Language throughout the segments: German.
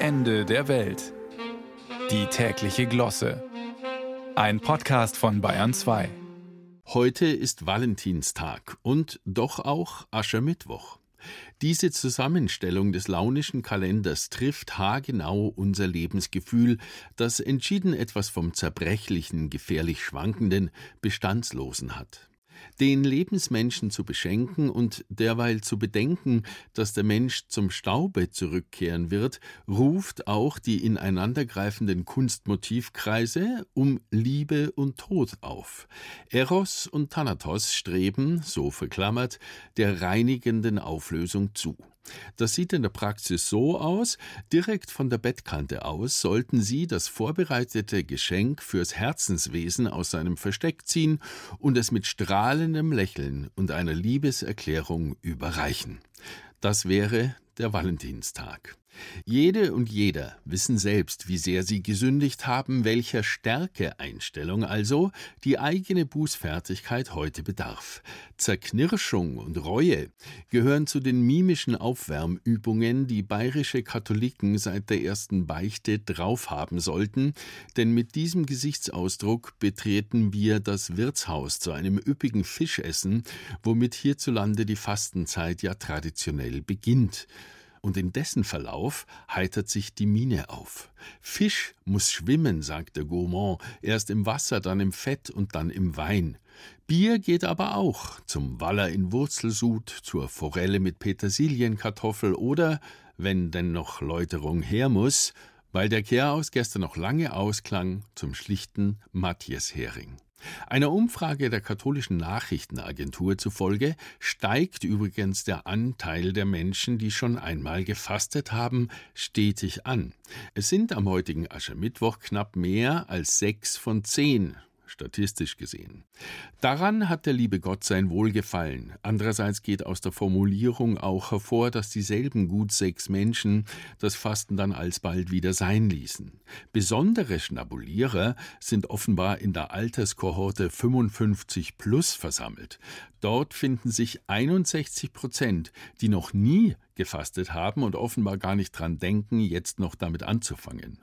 Ende der Welt. Die tägliche Glosse. Ein Podcast von Bayern 2. Heute ist Valentinstag und doch auch Aschermittwoch. Diese Zusammenstellung des launischen Kalenders trifft haargenau unser Lebensgefühl, das entschieden etwas vom zerbrechlichen, gefährlich schwankenden, bestandslosen hat den Lebensmenschen zu beschenken und derweil zu bedenken, dass der Mensch zum Staube zurückkehren wird, ruft auch die ineinandergreifenden Kunstmotivkreise um Liebe und Tod auf. Eros und Thanatos streben, so verklammert, der reinigenden Auflösung zu. Das sieht in der Praxis so aus, direkt von der Bettkante aus sollten Sie das vorbereitete Geschenk fürs Herzenswesen aus seinem Versteck ziehen und es mit strahlendem Lächeln und einer Liebeserklärung überreichen. Das wäre der Valentinstag. Jede und jeder wissen selbst, wie sehr sie gesündigt haben, welcher Stärke-Einstellung also die eigene Bußfertigkeit heute bedarf. Zerknirschung und Reue gehören zu den mimischen Aufwärmübungen, die bayerische Katholiken seit der ersten Beichte drauf haben sollten, denn mit diesem Gesichtsausdruck betreten wir das Wirtshaus zu einem üppigen Fischessen, womit hierzulande die Fastenzeit ja traditionell beginnt und in dessen Verlauf heitert sich die Mine auf. Fisch muss schwimmen, sagt der Gourmand, erst im Wasser, dann im Fett und dann im Wein. Bier geht aber auch, zum Waller in Wurzelsud, zur Forelle mit Petersilienkartoffel oder, wenn denn noch Läuterung her muss, weil der Kehraus gestern noch lange ausklang, zum schlichten Matthias-Hering. Einer Umfrage der katholischen Nachrichtenagentur zufolge steigt übrigens der Anteil der Menschen, die schon einmal gefastet haben, stetig an. Es sind am heutigen Aschermittwoch knapp mehr als sechs von zehn statistisch gesehen. Daran hat der liebe Gott sein Wohlgefallen. Andererseits geht aus der Formulierung auch hervor, dass dieselben gut sechs Menschen das Fasten dann alsbald wieder sein ließen. Besondere Schnabulierer sind offenbar in der Alterskohorte 55 plus versammelt. Dort finden sich 61 Prozent, die noch nie gefastet haben und offenbar gar nicht dran denken, jetzt noch damit anzufangen.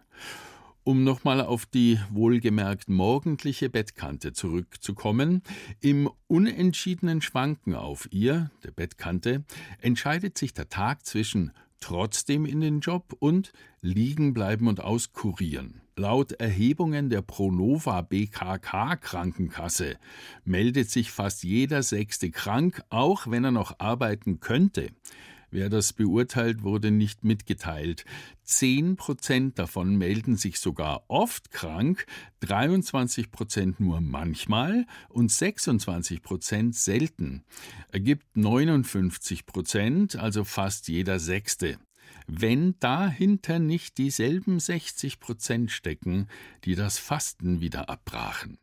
Um nochmal auf die wohlgemerkt morgendliche Bettkante zurückzukommen, im unentschiedenen Schwanken auf ihr, der Bettkante, entscheidet sich der Tag zwischen trotzdem in den Job und liegen bleiben und auskurieren. Laut Erhebungen der Pronova BKK Krankenkasse meldet sich fast jeder Sechste krank, auch wenn er noch arbeiten könnte. Wer das beurteilt, wurde nicht mitgeteilt. Zehn Prozent davon melden sich sogar oft krank, 23 Prozent nur manchmal und 26 Prozent selten. Ergibt 59 Prozent, also fast jeder Sechste wenn dahinter nicht dieselben 60 Prozent stecken, die das Fasten wieder abbrachen.